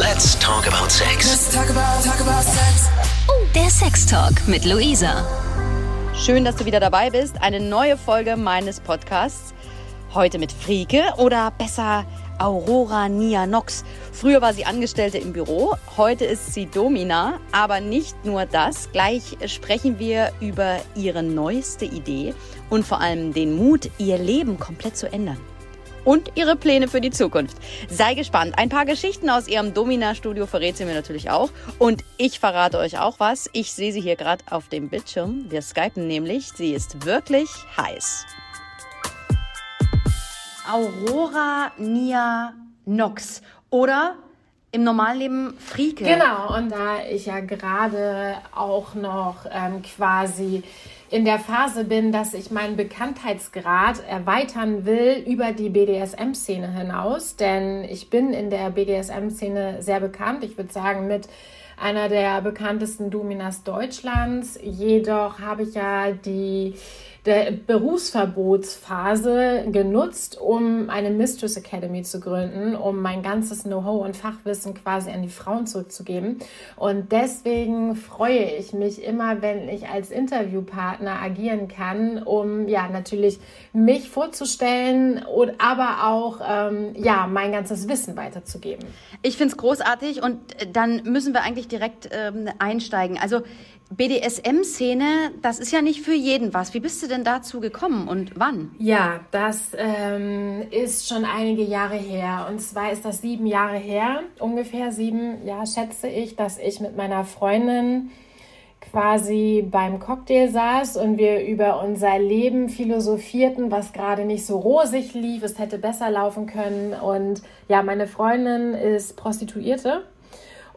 Let's talk about sex. Let's talk about, talk about sex. Oh, der Sextalk mit Luisa. Schön, dass du wieder dabei bist. Eine neue Folge meines Podcasts. Heute mit Frieke oder besser Aurora Nia Nox. Früher war sie Angestellte im Büro, heute ist sie Domina. Aber nicht nur das. Gleich sprechen wir über ihre neueste Idee und vor allem den Mut, ihr Leben komplett zu ändern und ihre Pläne für die Zukunft. Sei gespannt. Ein paar Geschichten aus ihrem Domina-Studio verrät sie mir natürlich auch. Und ich verrate euch auch was. Ich sehe sie hier gerade auf dem Bildschirm. Wir skypen nämlich. Sie ist wirklich heiß. Aurora Nia Nox. Oder im Normalleben Frieke. Genau, und da ich ja gerade auch noch ähm, quasi in der Phase bin, dass ich meinen Bekanntheitsgrad erweitern will über die BDSM-Szene hinaus, denn ich bin in der BDSM-Szene sehr bekannt. Ich würde sagen, mit einer der bekanntesten Dominas Deutschlands. Jedoch habe ich ja die der Berufsverbotsphase genutzt, um eine Mistress Academy zu gründen, um mein ganzes Know-how und Fachwissen quasi an die Frauen zurückzugeben. Und deswegen freue ich mich immer, wenn ich als Interviewpartner agieren kann, um ja natürlich mich vorzustellen und aber auch ähm, ja mein ganzes Wissen weiterzugeben. Ich finde es großartig und dann müssen wir eigentlich direkt ähm, einsteigen. Also BDSM-Szene, das ist ja nicht für jeden was. Wie bist du denn dazu gekommen und wann? Ja, das ähm, ist schon einige Jahre her. Und zwar ist das sieben Jahre her, ungefähr sieben, ja, schätze ich, dass ich mit meiner Freundin quasi beim Cocktail saß und wir über unser Leben philosophierten, was gerade nicht so rosig lief, es hätte besser laufen können. Und ja, meine Freundin ist Prostituierte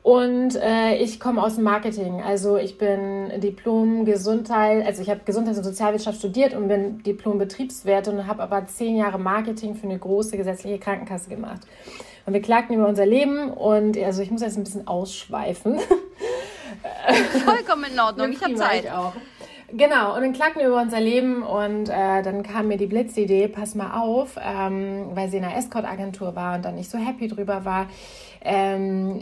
und äh, ich komme aus dem Marketing. Also ich bin Diplom Gesundheit, also ich habe Gesundheits- und Sozialwirtschaft studiert und bin Diplom Betriebswert und habe aber zehn Jahre Marketing für eine große gesetzliche Krankenkasse gemacht. Und wir klagten über unser Leben und also ich muss jetzt ein bisschen ausschweifen. Vollkommen in Ordnung, ich habe Zeit. Ich auch. Genau, und dann klagten wir über unser Leben und äh, dann kam mir die Blitzidee, pass mal auf, ähm, weil sie in einer Escort-Agentur war und dann nicht so happy drüber war. Ähm,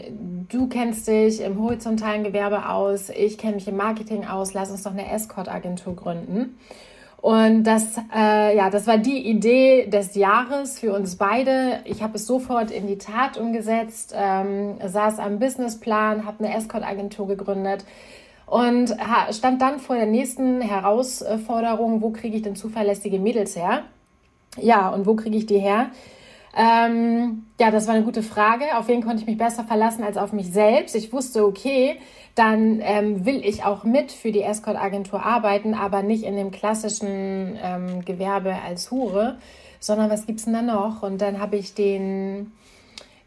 du kennst dich im horizontalen Gewerbe aus, ich kenne mich im Marketing aus, lass uns doch eine Escort-Agentur gründen. Und das, äh, ja, das war die Idee des Jahres für uns beide. Ich habe es sofort in die Tat umgesetzt, ähm, saß am Businessplan, habe eine Escort-Agentur gegründet und stand dann vor der nächsten Herausforderung, wo kriege ich denn zuverlässige Mädels her? Ja, und wo kriege ich die her? Ähm, ja, das war eine gute Frage. Auf wen konnte ich mich besser verlassen als auf mich selbst? Ich wusste, okay, dann ähm, will ich auch mit für die Escort-Agentur arbeiten, aber nicht in dem klassischen ähm, Gewerbe als Hure, sondern was gibt's denn da noch? Und dann habe ich den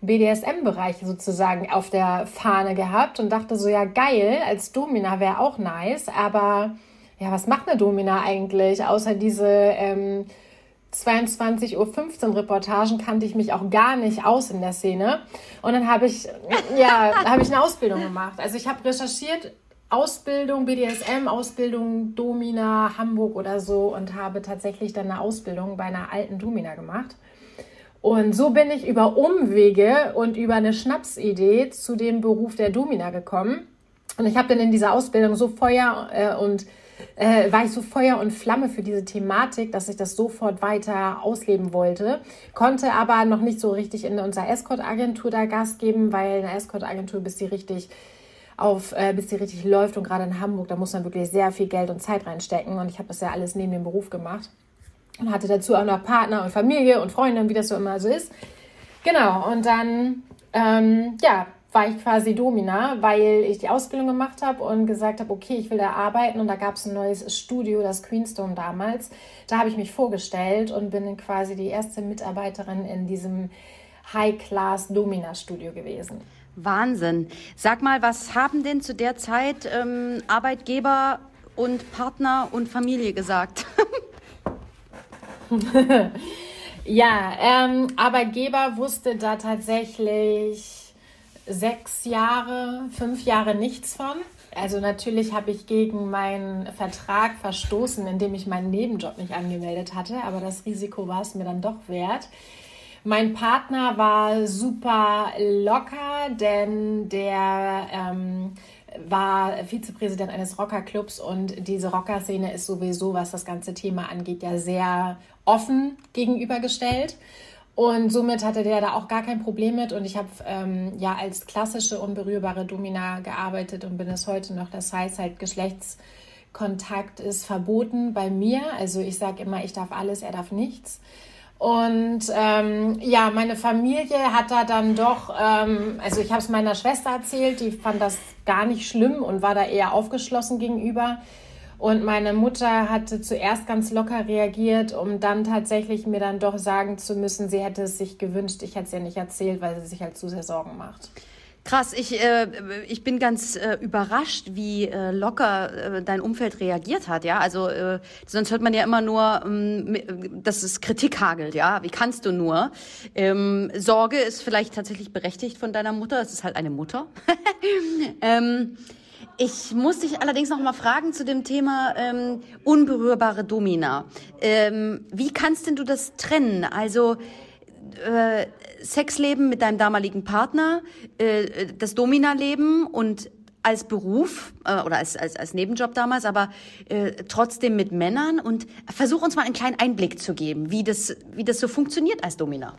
BDSM-Bereich sozusagen auf der Fahne gehabt und dachte so, ja geil, als Domina wäre auch nice, aber ja, was macht eine Domina eigentlich? Außer diese ähm, 22.15 Uhr Reportagen kannte ich mich auch gar nicht aus in der Szene. Und dann habe ich, ja, habe ich eine Ausbildung gemacht. Also ich habe recherchiert, Ausbildung, BDSM, Ausbildung Domina, Hamburg oder so und habe tatsächlich dann eine Ausbildung bei einer alten Domina gemacht. Und so bin ich über Umwege und über eine Schnapsidee zu dem Beruf der Domina gekommen. Und ich habe dann in dieser Ausbildung so Feuer äh, und äh, war ich so Feuer und Flamme für diese Thematik, dass ich das sofort weiter ausleben wollte. Konnte aber noch nicht so richtig in unserer Escort-Agentur da Gas geben, weil eine Escort-Agentur, bis die richtig auf, äh, bis die richtig läuft und gerade in Hamburg, da muss man wirklich sehr viel Geld und Zeit reinstecken. Und ich habe das ja alles neben dem Beruf gemacht und hatte dazu auch noch Partner und Familie und Freunde, wie das so immer so ist. Genau, und dann, ähm, ja, war ich quasi Domina, weil ich die Ausbildung gemacht habe und gesagt habe, okay, ich will da arbeiten. Und da gab es ein neues Studio, das Queenstone damals. Da habe ich mich vorgestellt und bin quasi die erste Mitarbeiterin in diesem High-Class Domina-Studio gewesen. Wahnsinn. Sag mal, was haben denn zu der Zeit ähm, Arbeitgeber und Partner und Familie gesagt? ja, ähm, Arbeitgeber wusste da tatsächlich sechs Jahre, fünf Jahre nichts von. Also natürlich habe ich gegen meinen Vertrag verstoßen, indem ich meinen Nebenjob nicht angemeldet hatte, aber das Risiko war es mir dann doch wert, Mein Partner war super locker, denn der ähm, war Vizepräsident eines Rockerclubs und diese Rockerszene ist sowieso, was das ganze Thema angeht, ja sehr offen gegenübergestellt. Und somit hatte der da auch gar kein Problem mit. Und ich habe ähm, ja als klassische unberührbare Domina gearbeitet und bin es heute noch. Das heißt halt Geschlechtskontakt ist verboten bei mir. Also ich sage immer, ich darf alles, er darf nichts. Und ähm, ja, meine Familie hat da dann doch, ähm, also ich habe es meiner Schwester erzählt, die fand das gar nicht schlimm und war da eher aufgeschlossen gegenüber. Und meine Mutter hatte zuerst ganz locker reagiert, um dann tatsächlich mir dann doch sagen zu müssen, sie hätte es sich gewünscht. Ich hätte es ja nicht erzählt, weil sie sich halt zu sehr Sorgen macht. Krass, ich, äh, ich bin ganz äh, überrascht, wie äh, locker äh, dein Umfeld reagiert hat, ja. Also äh, sonst hört man ja immer nur, ähm, dass es Kritik hagelt, ja. Wie kannst du nur? Ähm, Sorge ist vielleicht tatsächlich berechtigt von deiner Mutter. Es ist halt eine Mutter. ähm, ich muss dich allerdings noch mal fragen zu dem Thema ähm, unberührbare Domina. Ähm, wie kannst denn du das trennen? Also äh, Sexleben mit deinem damaligen Partner, äh, das Domina-Leben und als Beruf äh, oder als, als, als Nebenjob damals, aber äh, trotzdem mit Männern und versuch uns mal einen kleinen Einblick zu geben, wie das, wie das so funktioniert als Domina.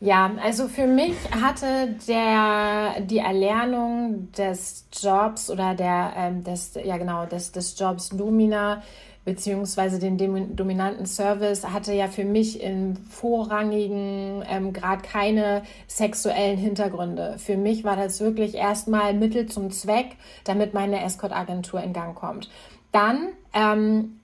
Ja, also für mich hatte der, die Erlernung des Jobs oder der, ähm, des, ja genau, des, des Jobs Domina beziehungsweise den dominanten Service hatte ja für mich im vorrangigen ähm, Grad keine sexuellen Hintergründe. Für mich war das wirklich erstmal Mittel zum Zweck, damit meine Escort-Agentur in Gang kommt. Dann ähm,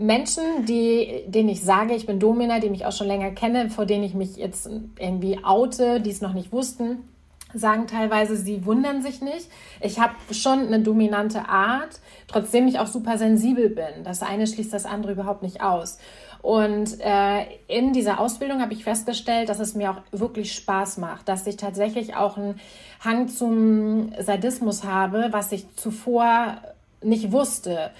Menschen, die, denen ich sage, ich bin Domina, die mich auch schon länger kenne, vor denen ich mich jetzt irgendwie oute, die es noch nicht wussten, sagen teilweise, sie wundern sich nicht. Ich habe schon eine dominante Art, trotzdem ich auch super sensibel bin. Das eine schließt das andere überhaupt nicht aus. Und äh, in dieser Ausbildung habe ich festgestellt, dass es mir auch wirklich Spaß macht, dass ich tatsächlich auch einen Hang zum Sadismus habe, was ich zuvor nicht wusste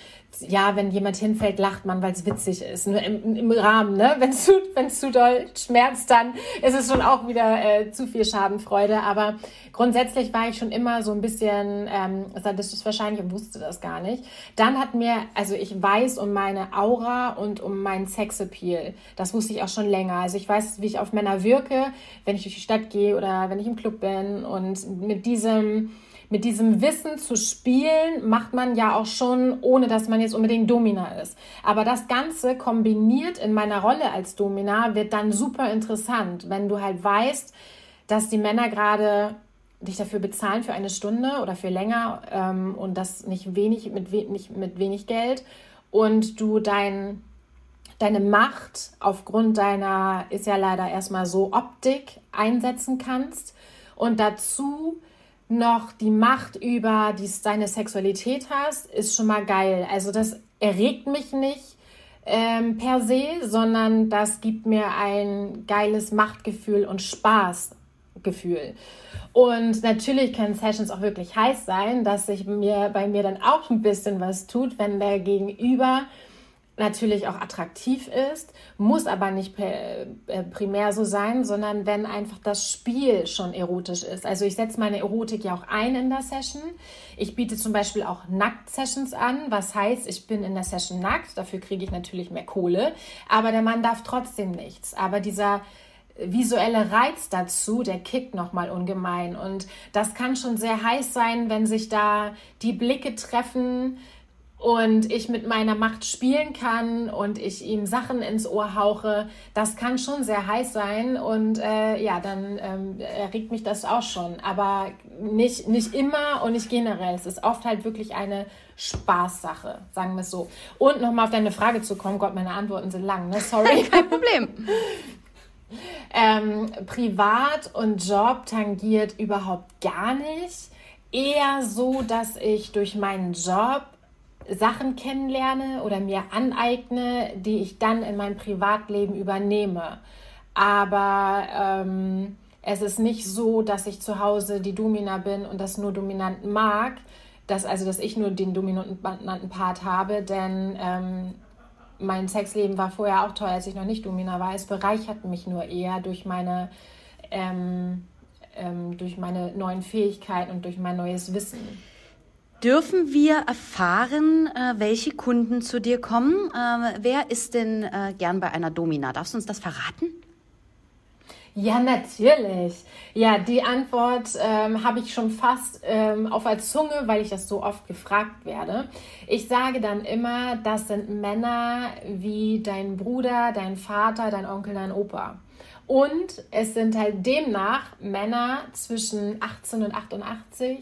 ja, wenn jemand hinfällt, lacht man, weil es witzig ist. Nur im, im Rahmen, ne? Wenn es zu, zu doll schmerzt, dann ist es schon auch wieder äh, zu viel Schadenfreude. Aber grundsätzlich war ich schon immer so ein bisschen ähm, sadistisch wahrscheinlich und wusste das gar nicht. Dann hat mir, also ich weiß um meine Aura und um meinen Sexappeal. Das wusste ich auch schon länger. Also ich weiß, wie ich auf Männer wirke, wenn ich durch die Stadt gehe oder wenn ich im Club bin. Und mit diesem mit diesem Wissen zu spielen, macht man ja auch schon, ohne dass man jetzt unbedingt Domina ist. Aber das Ganze kombiniert in meiner Rolle als Domina wird dann super interessant, wenn du halt weißt, dass die Männer gerade dich dafür bezahlen für eine Stunde oder für länger ähm, und das nicht wenig mit, we nicht mit wenig Geld und du dein, deine Macht aufgrund deiner, ist ja leider erstmal so Optik einsetzen kannst und dazu noch die Macht über die, deine Sexualität hast, ist schon mal geil. Also das erregt mich nicht ähm, per se, sondern das gibt mir ein geiles Machtgefühl und Spaßgefühl. Und natürlich können Sessions auch wirklich heiß sein, dass sich mir bei mir dann auch ein bisschen was tut, wenn der Gegenüber natürlich auch attraktiv ist, muss aber nicht äh, primär so sein, sondern wenn einfach das Spiel schon erotisch ist. Also ich setze meine Erotik ja auch ein in der Session. Ich biete zum Beispiel auch Nackt-Sessions an, was heißt, ich bin in der Session nackt, dafür kriege ich natürlich mehr Kohle, aber der Mann darf trotzdem nichts. Aber dieser visuelle Reiz dazu, der kickt nochmal ungemein. Und das kann schon sehr heiß sein, wenn sich da die Blicke treffen, und ich mit meiner Macht spielen kann und ich ihm Sachen ins Ohr hauche, das kann schon sehr heiß sein und äh, ja, dann ähm, erregt mich das auch schon. Aber nicht, nicht immer und nicht generell. Es ist oft halt wirklich eine Spaßsache, sagen wir es so. Und nochmal auf deine Frage zu kommen, Gott, meine Antworten sind lang, ne? Sorry. Kein Problem. ähm, Privat und Job tangiert überhaupt gar nicht. Eher so, dass ich durch meinen Job Sachen kennenlerne oder mir aneigne, die ich dann in mein Privatleben übernehme. Aber ähm, es ist nicht so, dass ich zu Hause die Domina bin und das nur dominant mag, dass, also dass ich nur den dominanten Part habe, denn ähm, mein Sexleben war vorher auch toll, als ich noch nicht Domina war. Es bereichert mich nur eher durch meine, ähm, ähm, durch meine neuen Fähigkeiten und durch mein neues Wissen. Dürfen wir erfahren, äh, welche Kunden zu dir kommen? Äh, wer ist denn äh, gern bei einer Domina? Darfst du uns das verraten? Ja, natürlich. Ja, die Antwort ähm, habe ich schon fast ähm, auf der Zunge, weil ich das so oft gefragt werde. Ich sage dann immer, das sind Männer wie dein Bruder, dein Vater, dein Onkel, dein Opa. Und es sind halt demnach Männer zwischen 18 und 88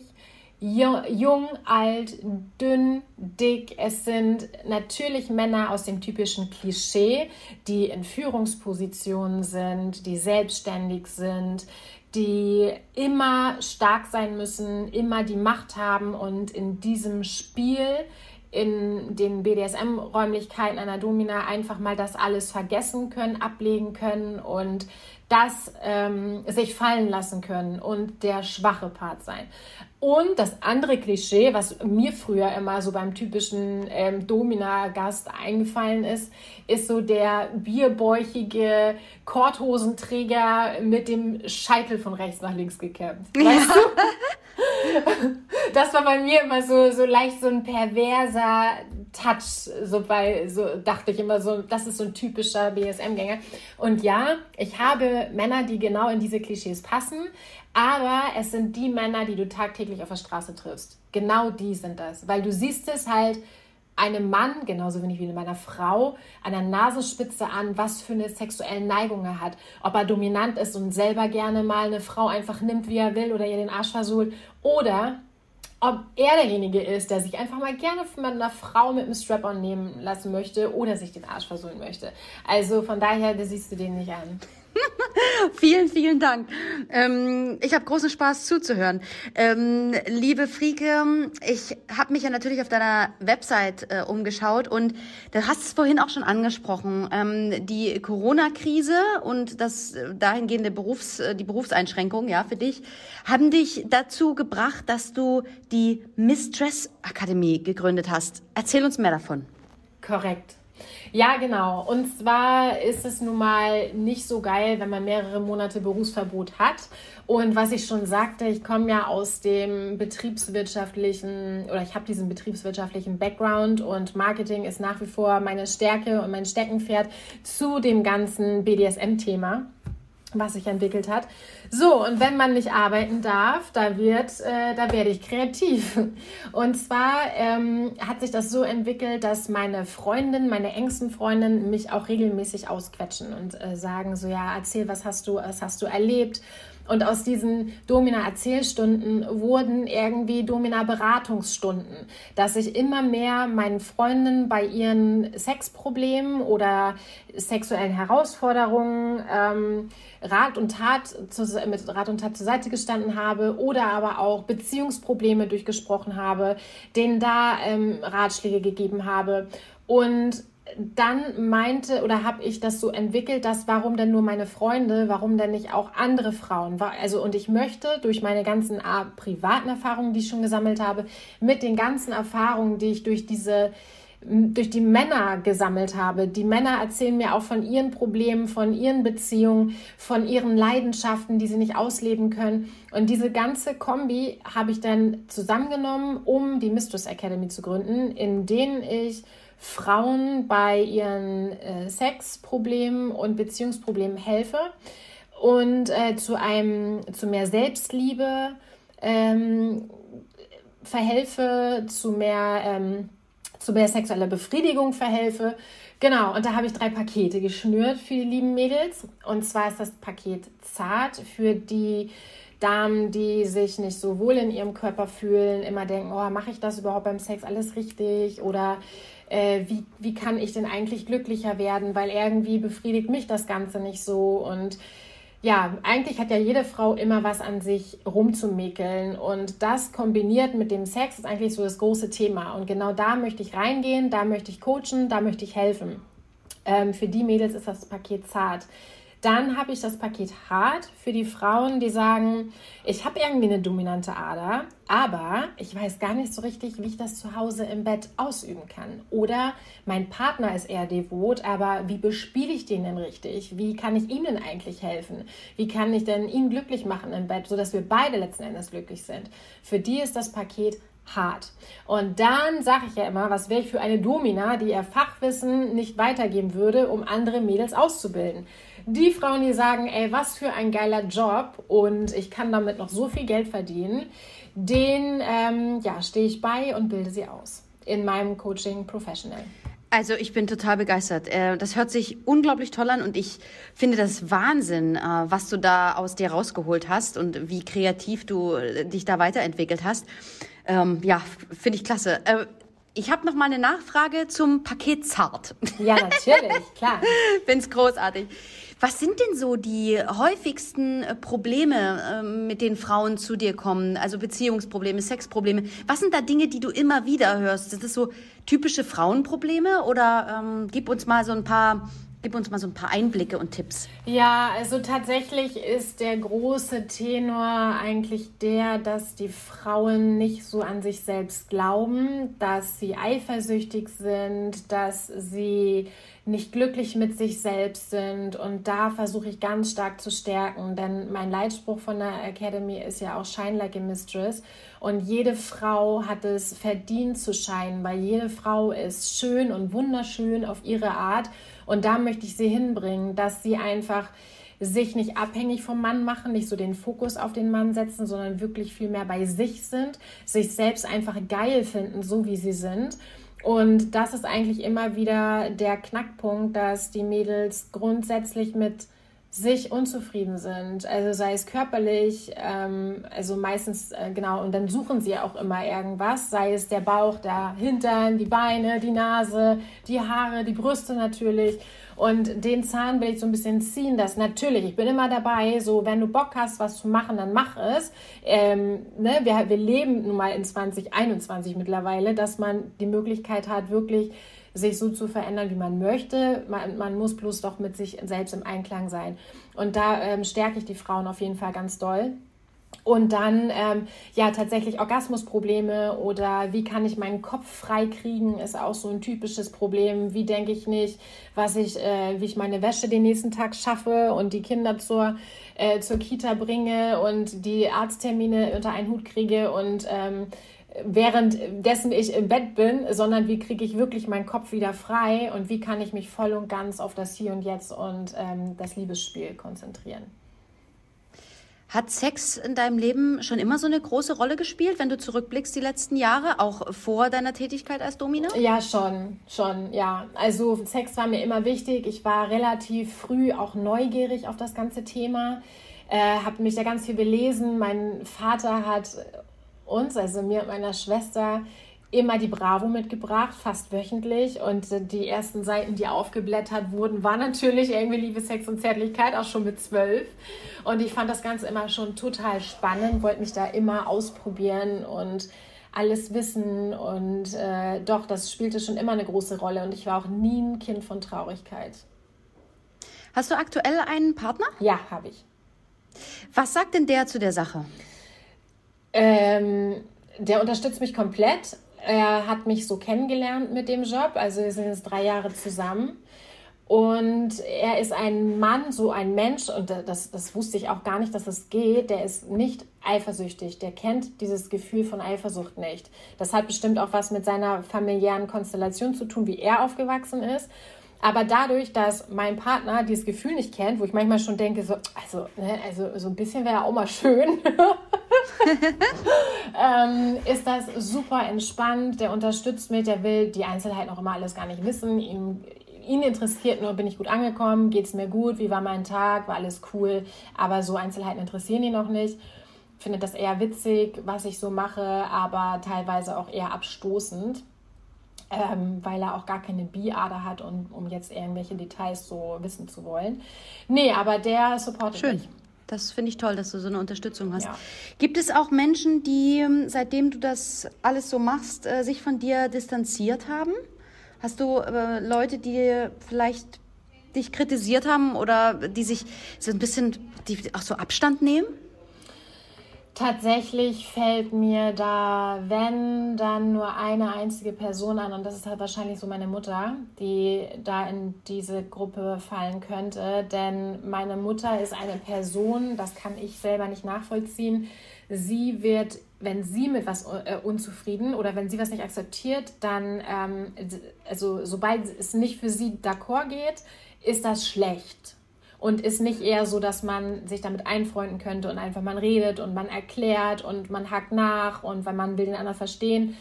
jung, alt, dünn, dick. Es sind natürlich Männer aus dem typischen Klischee, die in Führungspositionen sind, die selbstständig sind, die immer stark sein müssen, immer die Macht haben und in diesem Spiel in den BDSM-Räumlichkeiten einer Domina einfach mal das alles vergessen können, ablegen können und das ähm, sich fallen lassen können und der schwache Part sein. Und das andere Klischee, was mir früher immer so beim typischen ähm, Domina-Gast eingefallen ist, ist so der bierbäuchige Korthosenträger mit dem Scheitel von rechts nach links gekämmt. Weißt du? das war bei mir immer so, so leicht so ein perverser Touch. So bei, so dachte ich immer so, das ist so ein typischer BSM-Gänger. Und ja, ich habe Männer, die genau in diese Klischees passen. Aber es sind die Männer, die du tagtäglich auf der Straße triffst. Genau die sind das. Weil du siehst es halt einem Mann, genauso wenig wie meiner Frau, an der Nasenspitze an, was für eine sexuelle Neigung er hat. Ob er dominant ist und selber gerne mal eine Frau einfach nimmt, wie er will oder ihr den Arsch versohlt. Oder ob er derjenige ist, der sich einfach mal gerne von einer Frau mit einem Strap-on nehmen lassen möchte oder sich den Arsch versohlen möchte. Also von daher, da siehst du den nicht an. vielen, vielen Dank. Ähm, ich habe großen Spaß zuzuhören. Ähm, liebe Frieke, ich habe mich ja natürlich auf deiner Website äh, umgeschaut und du hast es vorhin auch schon angesprochen. Ähm, die Corona-Krise und das äh, dahingehende Berufs, äh, die Berufseinschränkung ja, für dich haben dich dazu gebracht, dass du die Mistress Akademie gegründet hast. Erzähl uns mehr davon. Korrekt. Ja, genau. Und zwar ist es nun mal nicht so geil, wenn man mehrere Monate Berufsverbot hat. Und was ich schon sagte, ich komme ja aus dem betriebswirtschaftlichen oder ich habe diesen betriebswirtschaftlichen Background und Marketing ist nach wie vor meine Stärke und mein Steckenpferd zu dem ganzen BDSM-Thema was sich entwickelt hat. So, und wenn man nicht arbeiten darf, da wird, äh, da werde ich kreativ. Und zwar ähm, hat sich das so entwickelt, dass meine Freundinnen, meine engsten Freundinnen mich auch regelmäßig ausquetschen und äh, sagen so, ja, erzähl, was hast du, was hast du erlebt? Und aus diesen Domina-Erzählstunden wurden irgendwie Domina-Beratungsstunden, dass ich immer mehr meinen Freunden bei ihren Sexproblemen oder sexuellen Herausforderungen ähm, Rat und Tat zu, mit Rat und Tat zur Seite gestanden habe oder aber auch Beziehungsprobleme durchgesprochen habe, denen da ähm, Ratschläge gegeben habe. Und dann meinte oder habe ich das so entwickelt, dass warum denn nur meine Freunde, warum denn nicht auch andere Frauen? Also und ich möchte durch meine ganzen privaten Erfahrungen, die ich schon gesammelt habe, mit den ganzen Erfahrungen, die ich durch diese durch die Männer gesammelt habe. Die Männer erzählen mir auch von ihren Problemen, von ihren Beziehungen, von ihren Leidenschaften, die sie nicht ausleben können. Und diese ganze Kombi habe ich dann zusammengenommen, um die Mistress Academy zu gründen, in denen ich Frauen bei ihren äh, Sexproblemen und Beziehungsproblemen helfe und äh, zu einem zu mehr Selbstliebe ähm, verhelfe, zu mehr ähm, zu mehr sexueller Befriedigung verhelfe. Genau, und da habe ich drei Pakete geschnürt für die lieben Mädels. Und zwar ist das Paket zart für die Damen, die sich nicht so wohl in ihrem Körper fühlen, immer denken, oh, mache ich das überhaupt beim Sex alles richtig? Oder äh, wie, wie kann ich denn eigentlich glücklicher werden, weil irgendwie befriedigt mich das Ganze nicht so und ja, eigentlich hat ja jede Frau immer was an sich rumzumäkeln und das kombiniert mit dem Sex ist eigentlich so das große Thema und genau da möchte ich reingehen, da möchte ich coachen, da möchte ich helfen. Ähm, für die Mädels ist das Paket zart. Dann habe ich das Paket hart für die Frauen, die sagen, ich habe irgendwie eine dominante Ader, aber ich weiß gar nicht so richtig, wie ich das zu Hause im Bett ausüben kann. Oder mein Partner ist eher devot, aber wie bespiele ich den denn richtig? Wie kann ich ihm denn eigentlich helfen? Wie kann ich denn ihn glücklich machen im Bett, sodass wir beide letzten Endes glücklich sind? Für die ist das Paket hart. Und dann sage ich ja immer, was wäre ich für eine Domina, die ihr Fachwissen nicht weitergeben würde, um andere Mädels auszubilden. Die Frauen, die sagen, ey, was für ein geiler Job und ich kann damit noch so viel Geld verdienen, den ähm, ja, stehe ich bei und bilde sie aus in meinem Coaching Professional. Also ich bin total begeistert. Äh, das hört sich unglaublich toll an und ich finde das Wahnsinn, äh, was du da aus dir rausgeholt hast und wie kreativ du äh, dich da weiterentwickelt hast. Ähm, ja, finde ich klasse. Ich habe noch mal eine Nachfrage zum Paket Zart. Ja, natürlich, klar. Finde es großartig. Was sind denn so die häufigsten äh, Probleme, ähm, mit denen Frauen zu dir kommen? Also Beziehungsprobleme, Sexprobleme. Was sind da Dinge, die du immer wieder hörst? Sind das so typische Frauenprobleme oder ähm, gib uns mal so ein paar Gib uns mal so ein paar Einblicke und Tipps. Ja, also tatsächlich ist der große Tenor eigentlich der, dass die Frauen nicht so an sich selbst glauben, dass sie eifersüchtig sind, dass sie nicht glücklich mit sich selbst sind. Und da versuche ich ganz stark zu stärken, denn mein Leitspruch von der Academy ist ja auch Shine Like a Mistress. Und jede Frau hat es verdient zu scheinen, weil jede Frau ist schön und wunderschön auf ihre Art. Und da möchte ich sie hinbringen, dass sie einfach sich nicht abhängig vom Mann machen, nicht so den Fokus auf den Mann setzen, sondern wirklich viel mehr bei sich sind, sich selbst einfach geil finden, so wie sie sind. Und das ist eigentlich immer wieder der Knackpunkt, dass die Mädels grundsätzlich mit sich unzufrieden sind, also sei es körperlich, ähm, also meistens äh, genau, und dann suchen sie auch immer irgendwas, sei es der Bauch, der Hintern, die Beine, die Nase, die Haare, die Brüste natürlich. Und den Zahn will ich so ein bisschen ziehen, dass natürlich, ich bin immer dabei, so wenn du Bock hast, was zu machen, dann mach es. Ähm, ne, wir, wir leben nun mal in 2021 mittlerweile, dass man die Möglichkeit hat, wirklich sich so zu verändern, wie man möchte. Man, man muss bloß doch mit sich selbst im Einklang sein. Und da ähm, stärke ich die Frauen auf jeden Fall ganz doll. Und dann ähm, ja tatsächlich Orgasmusprobleme oder wie kann ich meinen Kopf frei kriegen, ist auch so ein typisches Problem. Wie denke ich nicht, was ich, äh, wie ich meine Wäsche den nächsten Tag schaffe und die Kinder zur, äh, zur Kita bringe und die Arzttermine unter einen Hut kriege und ähm, währenddessen ich im Bett bin, sondern wie kriege ich wirklich meinen Kopf wieder frei und wie kann ich mich voll und ganz auf das Hier und Jetzt und ähm, das Liebesspiel konzentrieren. Hat Sex in deinem Leben schon immer so eine große Rolle gespielt, wenn du zurückblickst die letzten Jahre, auch vor deiner Tätigkeit als Domina? Ja, schon, schon, ja. Also Sex war mir immer wichtig. Ich war relativ früh auch neugierig auf das ganze Thema, äh, habe mich da ganz viel belesen. Mein Vater hat uns, also mir und meiner Schwester, immer die Bravo mitgebracht, fast wöchentlich. Und die ersten Seiten, die aufgeblättert wurden, waren natürlich irgendwie Liebe, Sex und Zärtlichkeit, auch schon mit zwölf. Und ich fand das Ganze immer schon total spannend, wollte mich da immer ausprobieren und alles wissen. Und äh, doch, das spielte schon immer eine große Rolle. Und ich war auch nie ein Kind von Traurigkeit. Hast du aktuell einen Partner? Ja, habe ich. Was sagt denn der zu der Sache? Ähm, der unterstützt mich komplett. Er hat mich so kennengelernt mit dem Job. Also wir sind jetzt drei Jahre zusammen. Und er ist ein Mann, so ein Mensch, und das, das wusste ich auch gar nicht, dass es geht. Der ist nicht eifersüchtig. Der kennt dieses Gefühl von Eifersucht nicht. Das hat bestimmt auch was mit seiner familiären Konstellation zu tun, wie er aufgewachsen ist. Aber dadurch, dass mein Partner dieses Gefühl nicht kennt, wo ich manchmal schon denke, so, also, ne, also so ein bisschen wäre auch mal schön, ähm, ist das super entspannt. Der unterstützt mich, der will die Einzelheiten auch immer alles gar nicht wissen. Ihm, ihn interessiert nur, bin ich gut angekommen, geht es mir gut, wie war mein Tag, war alles cool. Aber so Einzelheiten interessieren ihn noch nicht. Findet das eher witzig, was ich so mache, aber teilweise auch eher abstoßend ähm, weil er auch gar keine Bi-Ader hat, und, um jetzt irgendwelche Details so wissen zu wollen. Nee, aber der supportet Schön. mich. Das finde ich toll, dass du so eine Unterstützung hast. Ja. Gibt es auch Menschen, die, ähm, seitdem du das alles so machst, äh, sich von dir distanziert haben? Hast du äh, Leute, die vielleicht dich kritisiert haben oder die sich so ein bisschen, die auch so Abstand nehmen? Tatsächlich fällt mir da, wenn, dann nur eine einzige Person an und das ist halt wahrscheinlich so meine Mutter, die da in diese Gruppe fallen könnte. Denn meine Mutter ist eine Person, das kann ich selber nicht nachvollziehen. Sie wird, wenn sie mit was äh, unzufrieden oder wenn sie was nicht akzeptiert, dann, ähm, also sobald es nicht für sie d'accord geht, ist das schlecht und ist nicht eher so, dass man sich damit einfreunden könnte und einfach man redet und man erklärt und man hakt nach und weil man will den anderen verstehen.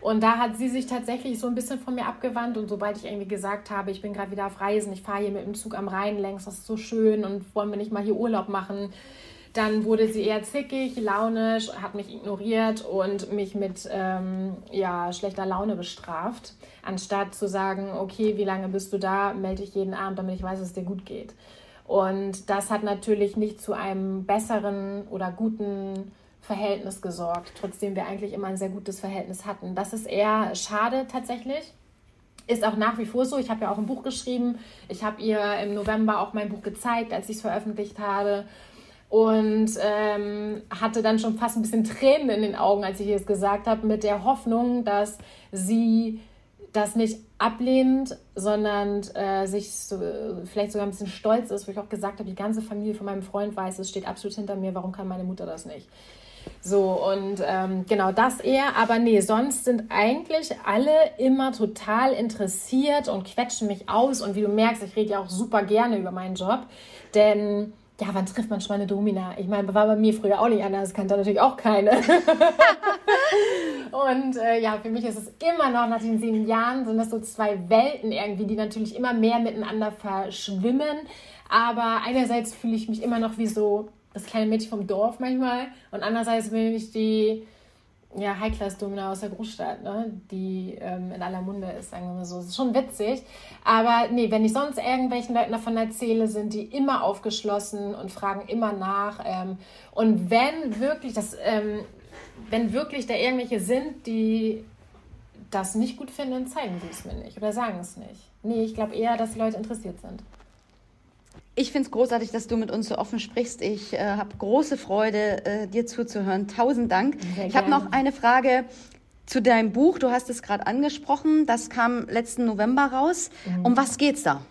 Und da hat sie sich tatsächlich so ein bisschen von mir abgewandt und sobald ich irgendwie gesagt habe, ich bin gerade wieder auf Reisen, ich fahre hier mit dem Zug am Rhein längs, das ist so schön und wollen wir nicht mal hier Urlaub machen, dann wurde sie eher zickig, launisch, hat mich ignoriert und mich mit ähm, ja, schlechter Laune bestraft, anstatt zu sagen, okay, wie lange bist du da, melde ich jeden Abend, damit ich weiß, dass es dir gut geht. Und das hat natürlich nicht zu einem besseren oder guten Verhältnis gesorgt, trotzdem wir eigentlich immer ein sehr gutes Verhältnis hatten. Das ist eher schade tatsächlich. Ist auch nach wie vor so. Ich habe ja auch ein Buch geschrieben. Ich habe ihr im November auch mein Buch gezeigt, als ich es veröffentlicht habe. Und ähm, hatte dann schon fast ein bisschen Tränen in den Augen, als ich ihr es gesagt habe, mit der Hoffnung, dass sie das nicht ablehnt, sondern äh, sich so, vielleicht sogar ein bisschen stolz ist, wo ich auch gesagt habe, die ganze Familie von meinem Freund weiß, es steht absolut hinter mir, warum kann meine Mutter das nicht? So, und ähm, genau das eher, aber nee, sonst sind eigentlich alle immer total interessiert und quetschen mich aus. Und wie du merkst, ich rede ja auch super gerne über meinen Job, denn ja, wann trifft man schon mal eine Domina? Ich meine, war bei mir früher auch nicht anders, kannte natürlich auch keine. und äh, ja, für mich ist es immer noch nach den sieben Jahren, sind das so zwei Welten irgendwie, die natürlich immer mehr miteinander verschwimmen. Aber einerseits fühle ich mich immer noch wie so das kleine Mädchen vom Dorf manchmal und andererseits bin ich die ja, High-Class-Domina aus der Großstadt, ne? die ähm, in aller Munde ist, sagen wir mal so. Das ist schon witzig. Aber nee, wenn ich sonst irgendwelchen Leuten davon erzähle, sind die immer aufgeschlossen und fragen immer nach. Ähm, und wenn wirklich, das, ähm, wenn wirklich da irgendwelche sind, die das nicht gut finden, zeigen sie es mir nicht oder sagen es nicht. Nee, ich glaube eher, dass die Leute interessiert sind. Ich finde es großartig, dass du mit uns so offen sprichst. Ich äh, habe große Freude, äh, dir zuzuhören. Tausend Dank. Sehr ich habe noch eine Frage zu deinem Buch. Du hast es gerade angesprochen. Das kam letzten November raus. Mhm. Um was geht's da?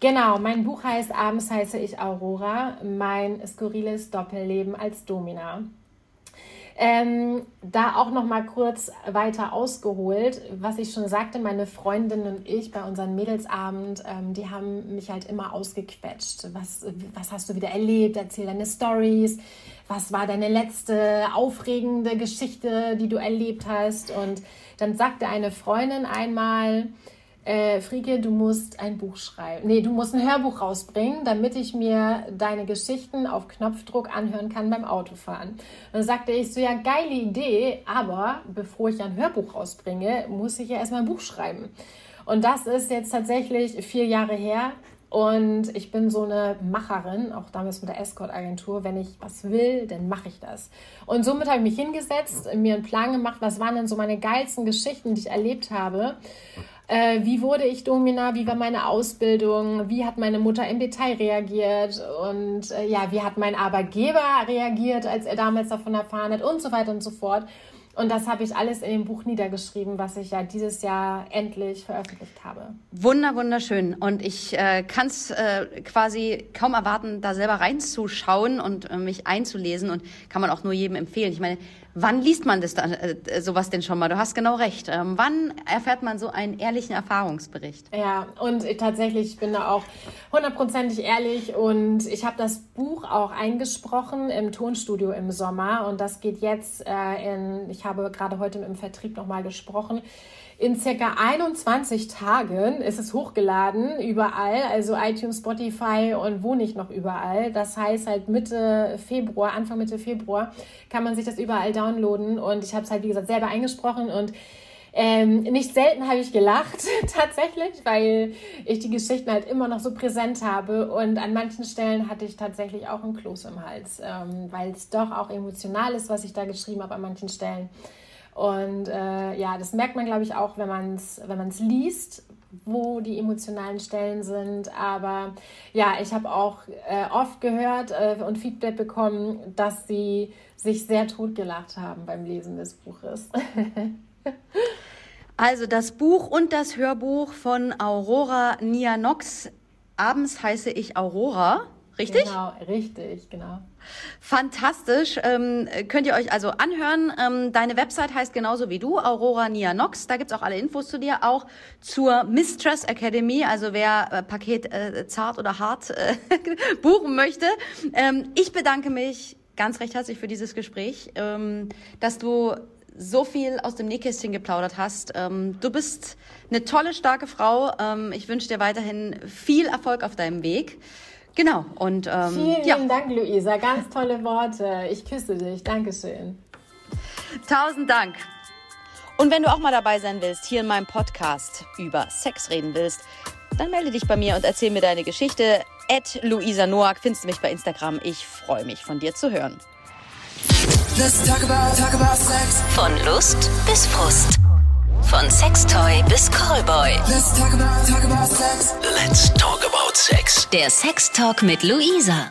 Genau, mein Buch heißt Abends heiße ich Aurora, mein skurriles Doppelleben als Domina. Ähm, da auch noch mal kurz weiter ausgeholt, was ich schon sagte, meine Freundin und ich bei unserem Mädelsabend, ähm, die haben mich halt immer ausgequetscht. Was, was hast du wieder erlebt? Erzähl deine Stories. Was war deine letzte aufregende Geschichte, die du erlebt hast? Und dann sagte eine Freundin einmal, äh, Frieke, du musst ein Buch schreiben. Nee, du musst ein Hörbuch rausbringen, damit ich mir deine Geschichten auf Knopfdruck anhören kann beim Autofahren. Und dann sagte ich so, ja, geile Idee, aber bevor ich ein Hörbuch rausbringe, muss ich ja erstmal ein Buch schreiben. Und das ist jetzt tatsächlich vier Jahre her. Und ich bin so eine Macherin, auch damals mit der Escort-Agentur. Wenn ich was will, dann mache ich das. Und somit habe ich mich hingesetzt, mir einen Plan gemacht, was waren denn so meine geilsten Geschichten, die ich erlebt habe. Äh, wie wurde ich Domina? Wie war meine Ausbildung? Wie hat meine Mutter im Detail reagiert? Und äh, ja, wie hat mein Arbeitgeber reagiert, als er damals davon erfahren hat? Und so weiter und so fort. Und das habe ich alles in dem Buch niedergeschrieben, was ich ja dieses Jahr endlich veröffentlicht habe. Wunder, wunderschön. Und ich äh, kann es äh, quasi kaum erwarten, da selber reinzuschauen und äh, mich einzulesen. Und kann man auch nur jedem empfehlen. Ich meine, Wann liest man das dann, äh, sowas denn schon mal? Du hast genau recht. Ähm, wann erfährt man so einen ehrlichen Erfahrungsbericht? Ja, und tatsächlich, ich bin da auch hundertprozentig ehrlich und ich habe das Buch auch eingesprochen im Tonstudio im Sommer und das geht jetzt äh, in, ich habe gerade heute im Vertrieb nochmal gesprochen, in circa 21 Tagen ist es hochgeladen, überall, also iTunes, Spotify und wo nicht noch überall. Das heißt halt Mitte Februar, Anfang Mitte Februar kann man sich das überall downloaden und ich habe es halt, wie gesagt, selber eingesprochen und ähm, nicht selten habe ich gelacht, tatsächlich, weil ich die Geschichten halt immer noch so präsent habe. Und an manchen Stellen hatte ich tatsächlich auch einen Kloß im Hals, ähm, weil es doch auch emotional ist, was ich da geschrieben habe an manchen Stellen. Und äh, ja, das merkt man, glaube ich, auch, wenn man es wenn liest, wo die emotionalen Stellen sind. Aber ja, ich habe auch äh, oft gehört äh, und Feedback bekommen, dass sie sich sehr totgelacht haben beim Lesen des Buches. also das Buch und das Hörbuch von Aurora Nianox. Abends heiße ich Aurora. Richtig? Genau, richtig, genau. Fantastisch. Ähm, könnt ihr euch also anhören. Ähm, deine Website heißt genauso wie du, Aurora Nianox. Da gibt's auch alle Infos zu dir, auch zur Mistress Academy. Also wer äh, Paket äh, zart oder hart äh, buchen möchte. Ähm, ich bedanke mich ganz recht herzlich für dieses Gespräch, ähm, dass du so viel aus dem Nähkästchen geplaudert hast. Ähm, du bist eine tolle, starke Frau. Ähm, ich wünsche dir weiterhin viel Erfolg auf deinem Weg. Genau. Und ähm, vielen ja. lieben Dank, Luisa. Ganz tolle Worte. Ich küsse dich. Dankeschön. Tausend Dank. Und wenn du auch mal dabei sein willst, hier in meinem Podcast über Sex reden willst, dann melde dich bei mir und erzähl mir deine Geschichte. At Luisa Noack findest du mich bei Instagram. Ich freue mich, von dir zu hören. Let's talk about, talk about sex. Von Lust bis Frust. Von Sextoy bis Callboy. Let's talk about, talk about sex. Let's talk about sex. Der Sextalk mit Luisa.